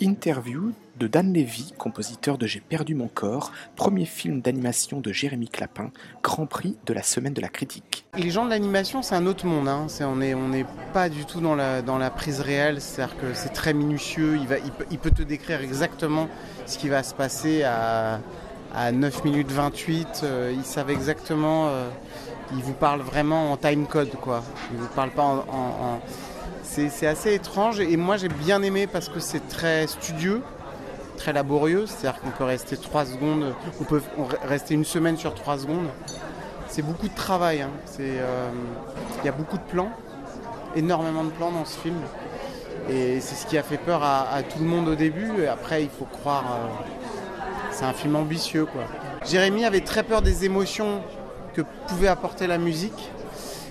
Interview de Dan Levy, compositeur de J'ai perdu mon corps, premier film d'animation de Jérémy Clapin, Grand Prix de la semaine de la critique. Les gens de l'animation, c'est un autre monde. Hein. on n'est pas du tout dans la, prise réelle, c'est-à-dire que c'est très minutieux. Il, peut, te décrire exactement ce qui va se passer à, à 9 minutes 28. Euh, ils savent exactement. Euh, ils vous parlent vraiment en time code, quoi. Ils vous parlent pas en c'est assez étrange et moi j'ai bien aimé parce que c'est très studieux, très laborieux, c'est-à-dire qu'on peut rester trois secondes, on peut rester une semaine sur trois secondes. C'est beaucoup de travail, hein. euh, il y a beaucoup de plans, énormément de plans dans ce film. Et c'est ce qui a fait peur à, tout le monde au début. Et après, il faut croire, euh, c'est un film ambitieux. Quoi. Jérémy avait très peur des émotions que pouvait apporter la musique.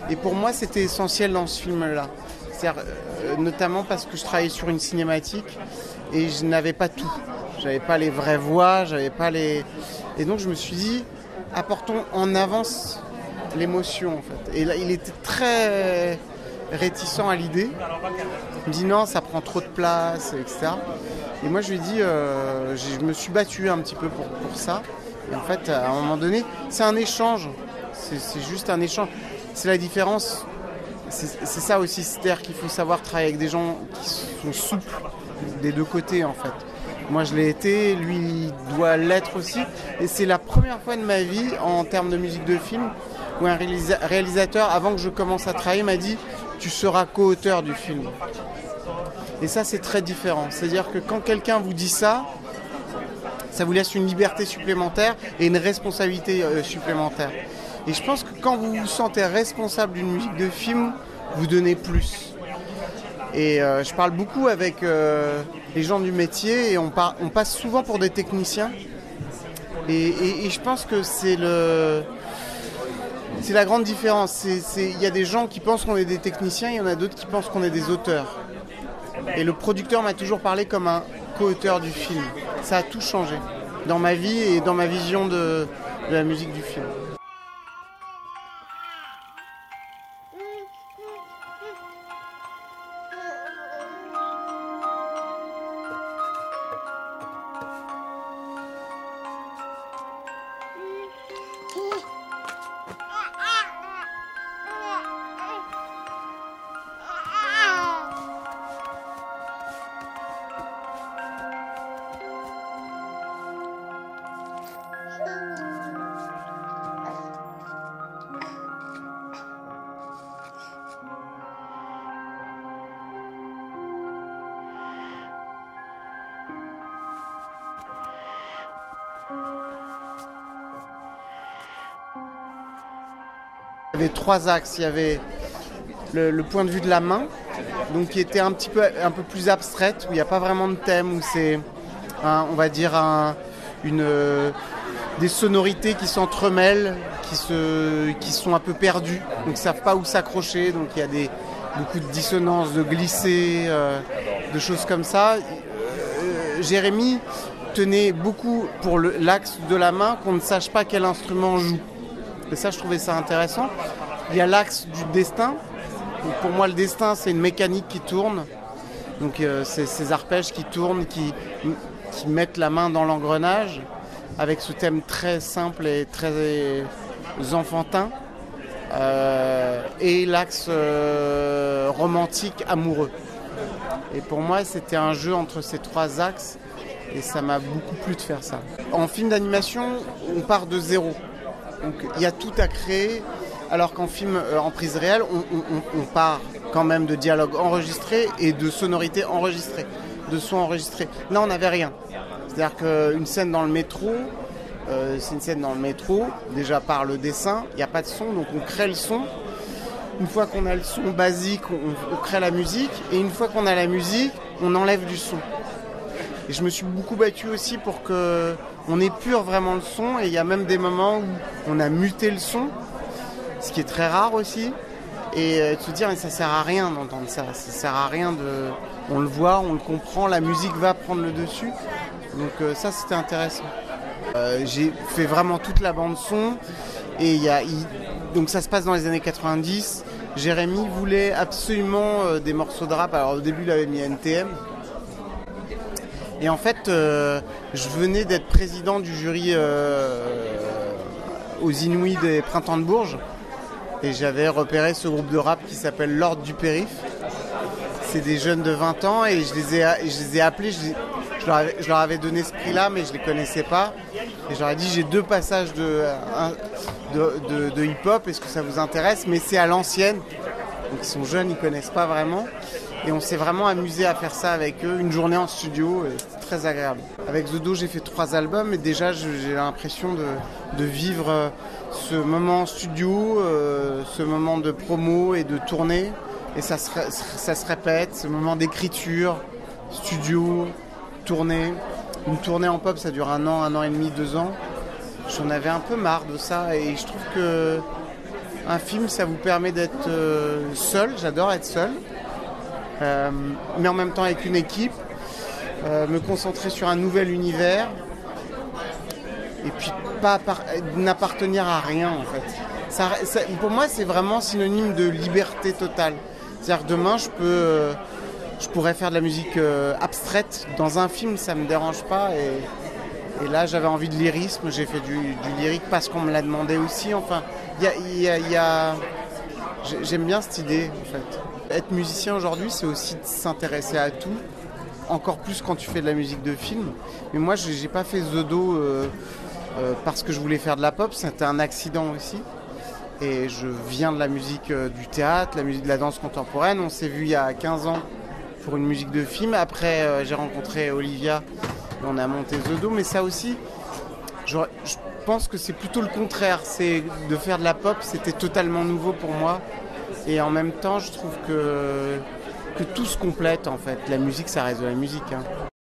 Et pour moi, c'était essentiel dans ce film-là. Euh, notamment parce que je travaillais sur une cinématique et je n'avais pas tout. J'avais pas les vraies voix, j'avais pas les. Et donc je me suis dit, apportons en avance l'émotion en fait. Et là, il était très réticent à l'idée. Il me dit non, ça prend trop de place, etc. Et moi je lui ai dit, euh, je me suis battu un petit peu pour, pour ça. Et en fait, à un moment donné, c'est un échange. C'est juste un échange. C'est la différence c'est ça aussi, c'est-à-dire qu'il faut savoir travailler avec des gens qui sont souples des deux côtés en fait. Moi je l'ai été, lui doit l'être aussi. Et c'est la première fois de ma vie en termes de musique de film où un réalisateur, avant que je commence à travailler, m'a dit tu seras co-auteur du film. Et ça c'est très différent. C'est-à-dire que quand quelqu'un vous dit ça, ça vous laisse une liberté supplémentaire et une responsabilité euh, supplémentaire. Et je pense que quand vous vous sentez responsable d'une musique de film, vous donnez plus. Et euh, je parle beaucoup avec euh, les gens du métier et on, passe souvent pour des techniciens. Et, je pense que c'est le. C'est la grande différence. Il y a des gens qui pensent qu'on est des techniciens, il y en a d'autres qui pensent qu'on est des auteurs. Et le producteur m'a toujours parlé comme un co-auteur du film. Ça a tout changé dans ma vie et dans ma vision de la musique du film. Il y avait trois axes. Il y avait le, point de vue de la main, donc qui était un petit peu un peu plus abstraite, où il n'y a pas vraiment de thème, où c'est, on va dire, une, des sonorités qui s'entremêlent, qui, se, qui sont un peu perdues, donc ne savent pas où s'accrocher, donc il y a des, beaucoup de dissonances, de glisser, euh, de choses comme ça. Euh, Jérémy beaucoup pour l'axe de la main qu'on ne sache pas quel instrument joue. Et ça, je trouvais ça intéressant. Il y a l'axe du destin. pour moi, le destin, c'est une mécanique qui tourne. Donc, euh, c'est ces arpèges qui tournent, qui, qui mettent la main dans l'engrenage, avec ce thème très simple et très enfantin. Euh, et l'axe euh, romantique amoureux. Et pour moi, c'était un jeu entre ces trois axes et ça m'a beaucoup plu de faire ça. En film d'animation, on part de zéro. Donc il y a tout à créer, alors qu'en film euh, en prise réelle, on, part quand même de dialogues enregistrés et de sonorités enregistrées, de sons enregistrés. Là, on n'avait rien. C'est-à-dire qu'une scène dans le métro, euh, c'est une scène dans le métro, déjà par le dessin, il n'y a pas de son, donc on crée le son. Une fois qu'on a le son basique, on, crée la musique, et une fois qu'on a la musique, on enlève du son. Et je me suis beaucoup battu aussi pour que on épure vraiment le son. Et il y a même des moments où on a muté le son, ce qui est très rare aussi. Et euh, de se dire, mais ça sert à rien d'entendre ça. Ça sert à rien de. On le voit, on le comprend, la musique va prendre le dessus. Donc euh, ça, c'était intéressant. Euh, j'ai fait vraiment toute la bande son. Et il y a, donc ça se passe dans les années 90. Jérémy voulait absolument des morceaux de rap. Alors au début, il avait mis NTM. Et en fait, euh, je venais d'être président du jury euh, aux Inouïs des Printemps de Bourges. Et j'avais repéré ce groupe de rap qui s'appelle L'Ordre du Périph. C'est des jeunes de 20 ans et je les ai, je les ai appelés, je, leur avais, donné ce prix-là, mais je ne les connaissais pas. Et je leur ai dit j'ai deux passages de, de hip-hop, est-ce que ça vous intéresse? Mais c'est à l'ancienne. Donc ils sont jeunes, ils ne connaissent pas vraiment. Et on s'est vraiment amusé à faire ça avec eux, une journée en studio, c'était très agréable. Avec Zodo, j'ai fait trois albums et déjà j'ai l'impression de, vivre ce moment en studio, euh, ce moment de promo et de tournée. Et ça se, ça se répète, ce moment d'écriture, studio, tournée. Une tournée en pop, ça dure un an, un an et demi, deux ans. J'en avais un peu marre de ça et je trouve que un film, ça vous permet d'être euh, seul. J'adore être seul. Euh, mais en même temps avec une équipe, euh, me concentrer sur un nouvel univers et puis n'appartenir à rien en fait. Pour moi, c'est vraiment synonyme de liberté totale. C'est-à-dire demain, je peux, euh, je pourrais faire de la musique abstraite dans un film, ça me dérange pas. Et, là, j'avais envie de lyrisme, j'ai fait du, lyrique parce qu'on me l'a demandé aussi. Enfin, il a... j'aime bien cette idée en fait. Être musicien aujourd'hui, c'est aussi s'intéresser à tout, encore plus quand tu fais de la musique de film. Mais moi, j'ai pas fait Zodo euh, euh, parce que je voulais faire de la pop, c'était un accident aussi. Et je viens de la musique euh, du théâtre, la musique de la danse contemporaine. On s'est vu il y a 15 ans pour une musique de film. Après, j'ai rencontré Olivia, et on a monté Zodo. Mais ça aussi, je, je pense que c'est plutôt le contraire. C'est de faire de la pop, c'était totalement nouveau pour moi. Et en même temps, je trouve que, tout se complète en fait. La musique, ça reste de la musique. Hein.